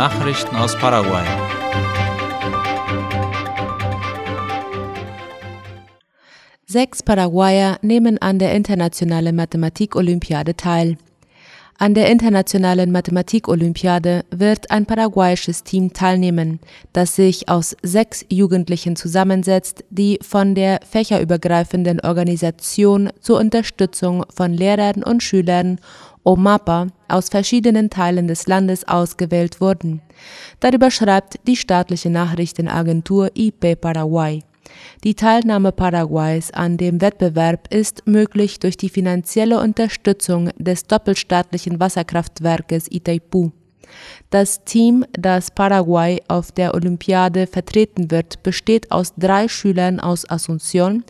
Nachrichten aus Paraguay. Sechs Paraguayer nehmen an der Internationalen Mathematik-Olympiade teil. An der Internationalen Mathematik-Olympiade wird ein paraguayisches Team teilnehmen, das sich aus sechs Jugendlichen zusammensetzt, die von der fächerübergreifenden Organisation zur Unterstützung von Lehrern und Schülern OMAPA aus verschiedenen Teilen des Landes ausgewählt wurden. Darüber schreibt die staatliche Nachrichtenagentur IP Paraguay. Die Teilnahme Paraguays an dem Wettbewerb ist möglich durch die finanzielle Unterstützung des doppelstaatlichen Wasserkraftwerkes Itaipu. Das Team, das Paraguay auf der Olympiade vertreten wird, besteht aus drei Schülern aus Asunción,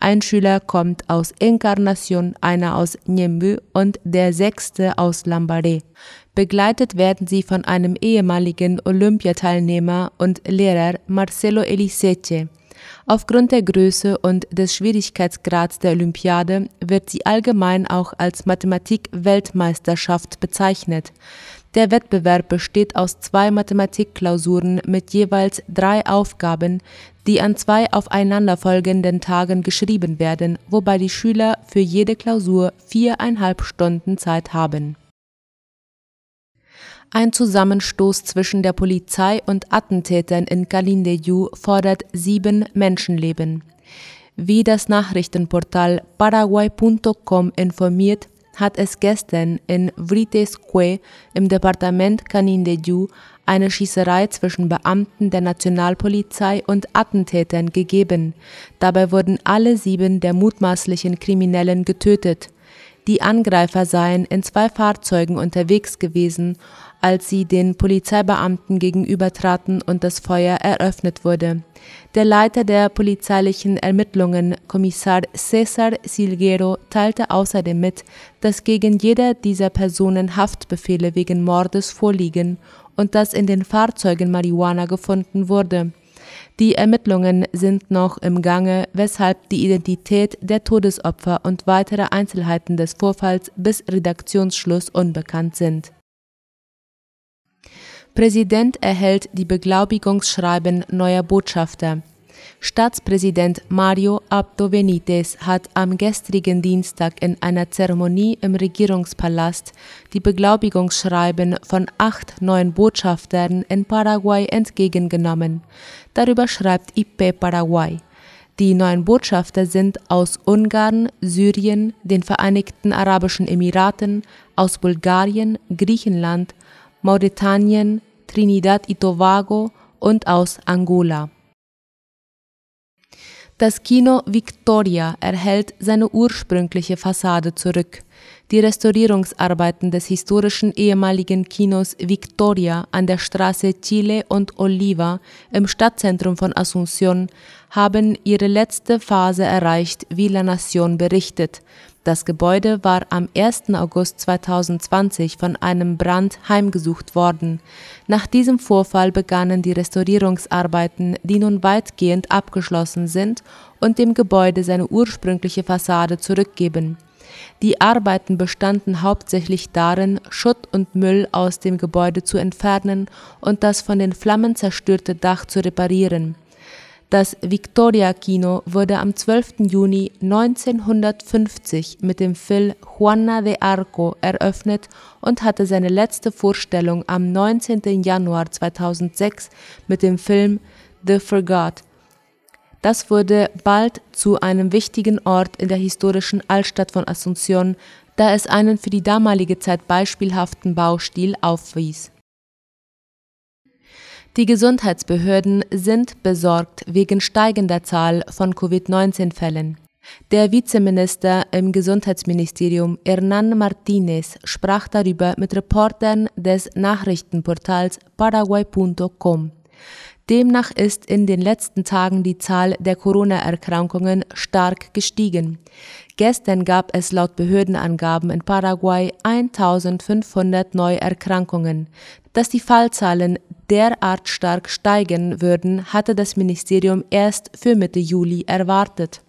ein Schüler kommt aus Encarnación, einer aus Ñemby und der sechste aus Lambaré. Begleitet werden sie von einem ehemaligen Olympiateilnehmer und Lehrer Marcelo Eliseche. Aufgrund der Größe und des Schwierigkeitsgrads der Olympiade wird sie allgemein auch als Mathematik-Weltmeisterschaft bezeichnet. Der Wettbewerb besteht aus zwei Mathematikklausuren mit jeweils drei Aufgaben, die an zwei aufeinanderfolgenden Tagen geschrieben werden, wobei die Schüler für jede Klausur viereinhalb Stunden Zeit haben ein Zusammenstoß zwischen der Polizei und Attentätern in Calindeyu fordert sieben Menschenleben. Wie das Nachrichtenportal paraguay.com informiert, hat es gestern in Vritesque im Departement Canindeyu eine Schießerei zwischen Beamten der Nationalpolizei und Attentätern gegeben. Dabei wurden alle sieben der mutmaßlichen Kriminellen getötet. Die Angreifer seien in zwei Fahrzeugen unterwegs gewesen als sie den Polizeibeamten gegenübertraten und das Feuer eröffnet wurde. Der Leiter der polizeilichen Ermittlungen, Kommissar Cesar Silguero, teilte außerdem mit, dass gegen jeder dieser Personen Haftbefehle wegen Mordes vorliegen und dass in den Fahrzeugen Marihuana gefunden wurde. Die Ermittlungen sind noch im Gange, weshalb die Identität der Todesopfer und weitere Einzelheiten des Vorfalls bis Redaktionsschluss unbekannt sind. Präsident erhält die Beglaubigungsschreiben neuer Botschafter. Staatspräsident Mario Abdo Benitez hat am gestrigen Dienstag in einer Zeremonie im Regierungspalast die Beglaubigungsschreiben von acht neuen Botschaftern in Paraguay entgegengenommen. Darüber schreibt IP Paraguay. Die neuen Botschafter sind aus Ungarn, Syrien, den Vereinigten Arabischen Emiraten, aus Bulgarien, Griechenland, Mauretanien, Trinidad y Tobago und aus Angola. Das Kino Victoria erhält seine ursprüngliche Fassade zurück. Die Restaurierungsarbeiten des historischen ehemaligen Kinos Victoria an der Straße Chile und Oliva im Stadtzentrum von Asunción haben ihre letzte Phase erreicht, wie La Nación berichtet. Das Gebäude war am 1. August 2020 von einem Brand heimgesucht worden. Nach diesem Vorfall begannen die Restaurierungsarbeiten, die nun weitgehend abgeschlossen sind und dem Gebäude seine ursprüngliche Fassade zurückgeben. Die Arbeiten bestanden hauptsächlich darin, Schutt und Müll aus dem Gebäude zu entfernen und das von den Flammen zerstörte Dach zu reparieren das Victoria Kino wurde am 12. Juni 1950 mit dem Film Juana de Arco eröffnet und hatte seine letzte Vorstellung am 19. Januar 2006 mit dem Film The Forgot. Das wurde bald zu einem wichtigen Ort in der historischen Altstadt von Asunción, da es einen für die damalige Zeit beispielhaften Baustil aufwies die Gesundheitsbehörden sind besorgt wegen steigender Zahl von Covid-19-Fällen. Der Vizeminister im Gesundheitsministerium Hernan Martinez sprach darüber mit Reportern des Nachrichtenportals paraguay.com. Demnach ist in den letzten Tagen die Zahl der Corona-Erkrankungen stark gestiegen. Gestern gab es laut Behördenangaben in Paraguay 1500 Neuerkrankungen. Dass die Fallzahlen derart stark steigen würden, hatte das Ministerium erst für Mitte Juli erwartet.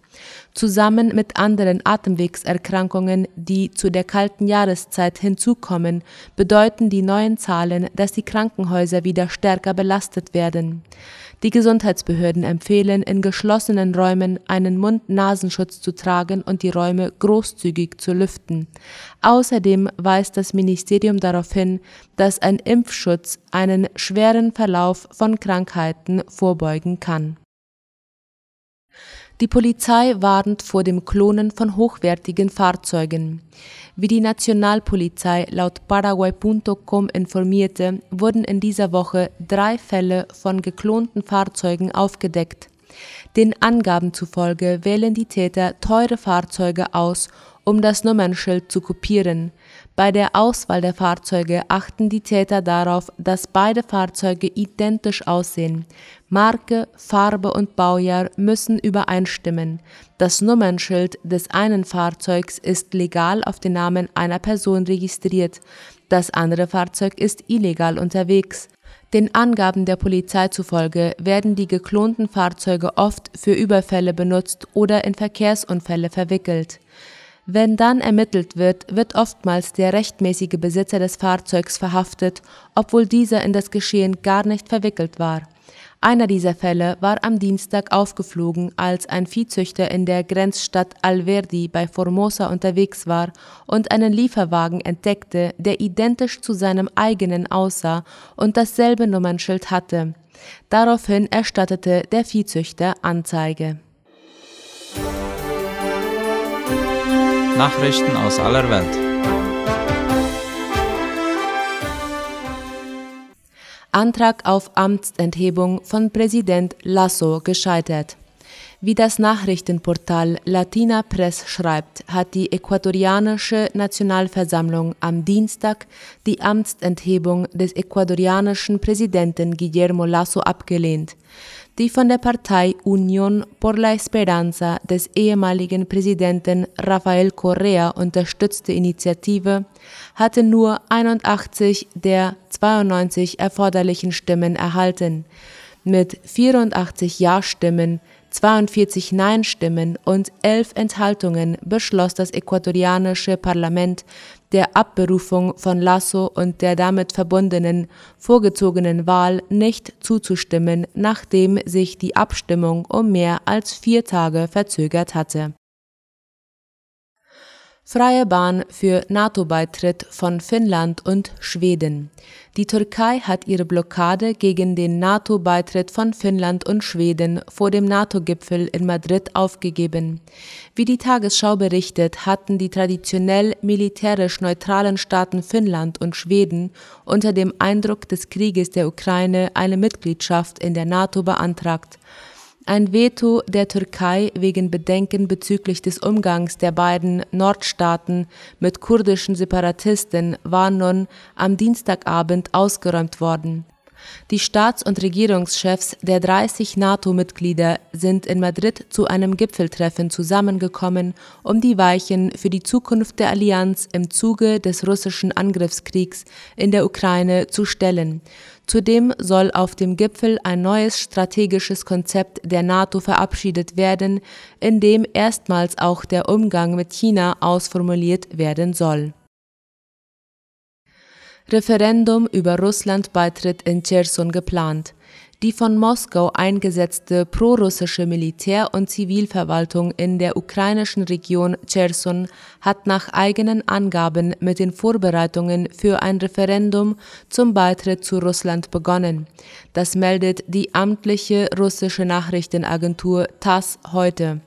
Zusammen mit anderen Atemwegserkrankungen, die zu der kalten Jahreszeit hinzukommen, bedeuten die neuen Zahlen, dass die Krankenhäuser wieder stärker belastet werden. Die Gesundheitsbehörden empfehlen, in geschlossenen Räumen einen Mund-Nasenschutz zu tragen und die Räume großzügig zu lüften. Außerdem weist das Ministerium darauf hin, dass ein Impfschutz einen schweren Verlauf von Krankheiten vorbeugen kann. Die Polizei warnt vor dem Klonen von hochwertigen Fahrzeugen. Wie die Nationalpolizei laut Paraguay.com informierte, wurden in dieser Woche drei Fälle von geklonten Fahrzeugen aufgedeckt. Den Angaben zufolge wählen die Täter teure Fahrzeuge aus, um das Nummernschild zu kopieren. Bei der Auswahl der Fahrzeuge achten die Täter darauf, dass beide Fahrzeuge identisch aussehen. Marke, Farbe und Baujahr müssen übereinstimmen. Das Nummernschild des einen Fahrzeugs ist legal auf den Namen einer Person registriert. Das andere Fahrzeug ist illegal unterwegs. Den Angaben der Polizei zufolge werden die geklonten Fahrzeuge oft für Überfälle benutzt oder in Verkehrsunfälle verwickelt. Wenn dann ermittelt wird, wird oftmals der rechtmäßige Besitzer des Fahrzeugs verhaftet, obwohl dieser in das Geschehen gar nicht verwickelt war. Einer dieser Fälle war am Dienstag aufgeflogen, als ein Viehzüchter in der Grenzstadt Alverdi bei Formosa unterwegs war und einen Lieferwagen entdeckte, der identisch zu seinem eigenen aussah und dasselbe Nummernschild hatte. Daraufhin erstattete der Viehzüchter Anzeige. Nachrichten aus aller Welt. Antrag auf Amtsenthebung von Präsident Lasso gescheitert. Wie das Nachrichtenportal Latina Press schreibt, hat die ecuadorianische Nationalversammlung am Dienstag die Amtsenthebung des ecuadorianischen Präsidenten Guillermo Lasso abgelehnt. Die von der Partei Unión por la Esperanza des ehemaligen Präsidenten Rafael Correa unterstützte Initiative hatte nur 81 der 92 erforderlichen Stimmen erhalten. Mit 84 Ja-Stimmen 42 Nein-Stimmen und 11 Enthaltungen beschloss das ecuadorianische Parlament der Abberufung von Lasso und der damit verbundenen vorgezogenen Wahl nicht zuzustimmen, nachdem sich die Abstimmung um mehr als vier Tage verzögert hatte Freie Bahn für NATO-Beitritt von Finnland und Schweden. Die Türkei hat ihre Blockade gegen den NATO-Beitritt von Finnland und Schweden vor dem NATO-Gipfel in Madrid aufgegeben. Wie die Tagesschau berichtet, hatten die traditionell militärisch neutralen Staaten Finnland und Schweden unter dem Eindruck des Krieges der Ukraine eine Mitgliedschaft in der NATO beantragt. Ein Veto der Türkei wegen Bedenken bezüglich des Umgangs der beiden Nordstaaten mit kurdischen Separatisten war nun am Dienstagabend ausgeräumt worden. Die Staats- und Regierungschefs der 30 NATO-Mitglieder sind in Madrid zu einem Gipfeltreffen zusammengekommen, um die Weichen für die Zukunft der Allianz im Zuge des russischen Angriffskriegs in der Ukraine zu stellen. Zudem soll auf dem Gipfel ein neues strategisches Konzept der NATO verabschiedet werden, in dem erstmals auch der Umgang mit China ausformuliert werden soll. Referendum über Russland-Beitritt in Cherson geplant die von Moskau eingesetzte prorussische Militär- und Zivilverwaltung in der ukrainischen Region Cherson hat nach eigenen Angaben mit den Vorbereitungen für ein Referendum zum Beitritt zu Russland begonnen. Das meldet die amtliche russische Nachrichtenagentur TASS heute.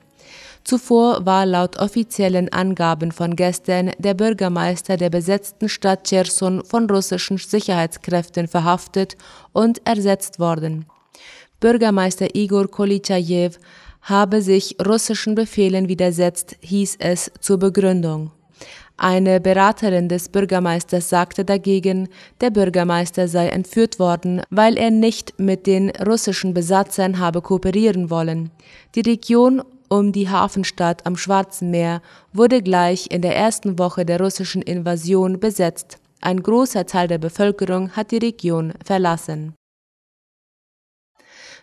Zuvor war laut offiziellen Angaben von gestern der Bürgermeister der besetzten Stadt Cherson von russischen Sicherheitskräften verhaftet und ersetzt worden. Bürgermeister Igor Kolichajew habe sich russischen Befehlen widersetzt, hieß es zur Begründung. Eine Beraterin des Bürgermeisters sagte dagegen, der Bürgermeister sei entführt worden, weil er nicht mit den russischen Besatzern habe kooperieren wollen. Die Region um die Hafenstadt am Schwarzen Meer wurde gleich in der ersten Woche der russischen Invasion besetzt. Ein großer Teil der Bevölkerung hat die Region verlassen.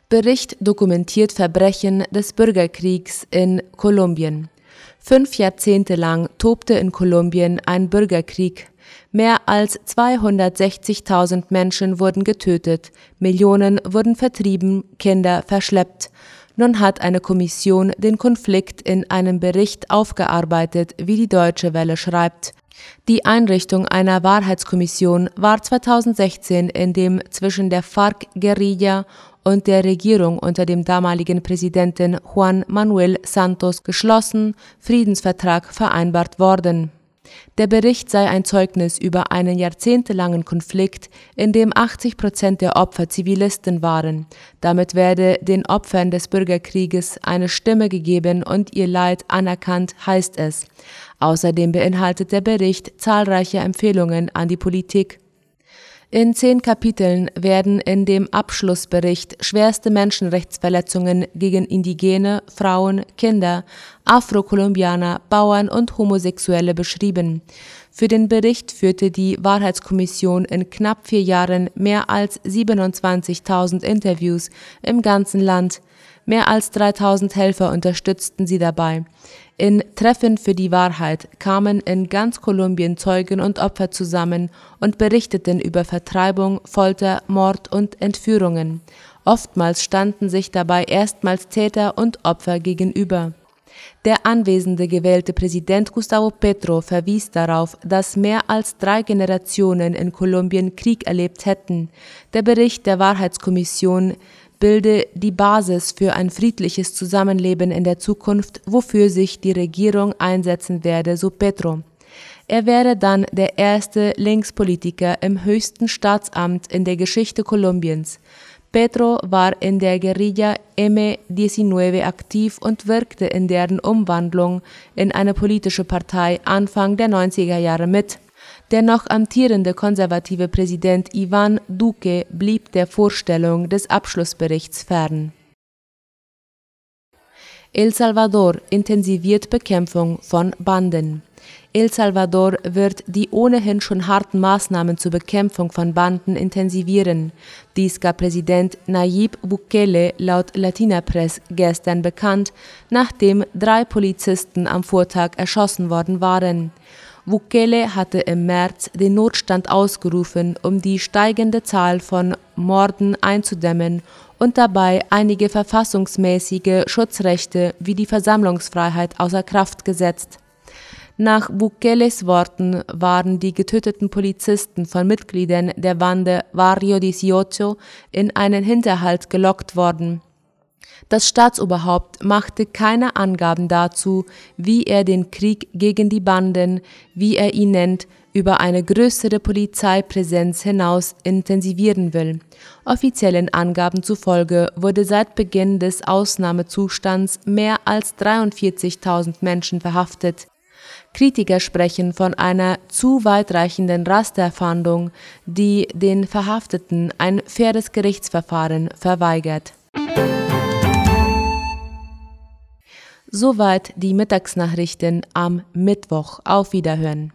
Bericht dokumentiert Verbrechen des Bürgerkriegs in Kolumbien. Fünf Jahrzehnte lang tobte in Kolumbien ein Bürgerkrieg. Mehr als 260.000 Menschen wurden getötet, Millionen wurden vertrieben, Kinder verschleppt. Nun hat eine Kommission den Konflikt in einem Bericht aufgearbeitet, wie die Deutsche Welle schreibt. Die Einrichtung einer Wahrheitskommission war 2016 in dem zwischen der FARC-Guerilla und der Regierung unter dem damaligen Präsidenten Juan Manuel Santos geschlossen Friedensvertrag vereinbart worden. Der Bericht sei ein Zeugnis über einen jahrzehntelangen Konflikt, in dem 80 Prozent der Opfer Zivilisten waren. Damit werde den Opfern des Bürgerkrieges eine Stimme gegeben und ihr Leid anerkannt, heißt es. Außerdem beinhaltet der Bericht zahlreiche Empfehlungen an die Politik. In zehn Kapiteln werden in dem Abschlussbericht schwerste Menschenrechtsverletzungen gegen Indigene, Frauen, Kinder, Afro-Kolumbianer, Bauern und Homosexuelle beschrieben. Für den Bericht führte die Wahrheitskommission in knapp vier Jahren mehr als 27.000 Interviews im ganzen Land. Mehr als 3000 Helfer unterstützten sie dabei. In Treffen für die Wahrheit kamen in ganz Kolumbien Zeugen und Opfer zusammen und berichteten über Vertreibung, Folter, Mord und Entführungen. Oftmals standen sich dabei erstmals Täter und Opfer gegenüber. Der anwesende gewählte Präsident Gustavo Petro verwies darauf, dass mehr als drei Generationen in Kolumbien Krieg erlebt hätten. Der Bericht der Wahrheitskommission bilde die Basis für ein friedliches Zusammenleben in der Zukunft, wofür sich die Regierung einsetzen werde, so Petro. Er wäre dann der erste Linkspolitiker im höchsten Staatsamt in der Geschichte Kolumbiens. Petro war in der Guerilla M19 aktiv und wirkte in deren Umwandlung in eine politische Partei Anfang der 90er Jahre mit. Der noch amtierende konservative Präsident Ivan Duque blieb der Vorstellung des Abschlussberichts fern. El Salvador intensiviert Bekämpfung von Banden. El Salvador wird die ohnehin schon harten Maßnahmen zur Bekämpfung von Banden intensivieren. Dies gab Präsident Nayib Bukele laut Latina Press gestern bekannt, nachdem drei Polizisten am Vortag erschossen worden waren. Bukele hatte im März den Notstand ausgerufen, um die steigende Zahl von Morden einzudämmen und dabei einige verfassungsmäßige Schutzrechte wie die Versammlungsfreiheit außer Kraft gesetzt. Nach Bukeles Worten waren die getöteten Polizisten von Mitgliedern der Bande Barrio 18 in einen Hinterhalt gelockt worden. Das Staatsoberhaupt machte keine Angaben dazu, wie er den Krieg gegen die Banden, wie er ihn nennt, über eine größere Polizeipräsenz hinaus intensivieren will. Offiziellen Angaben zufolge wurde seit Beginn des Ausnahmezustands mehr als 43.000 Menschen verhaftet. Kritiker sprechen von einer zu weitreichenden Rasterfahndung, die den Verhafteten ein faires Gerichtsverfahren verweigert. Soweit die Mittagsnachrichten am Mittwoch. Auf Wiederhören.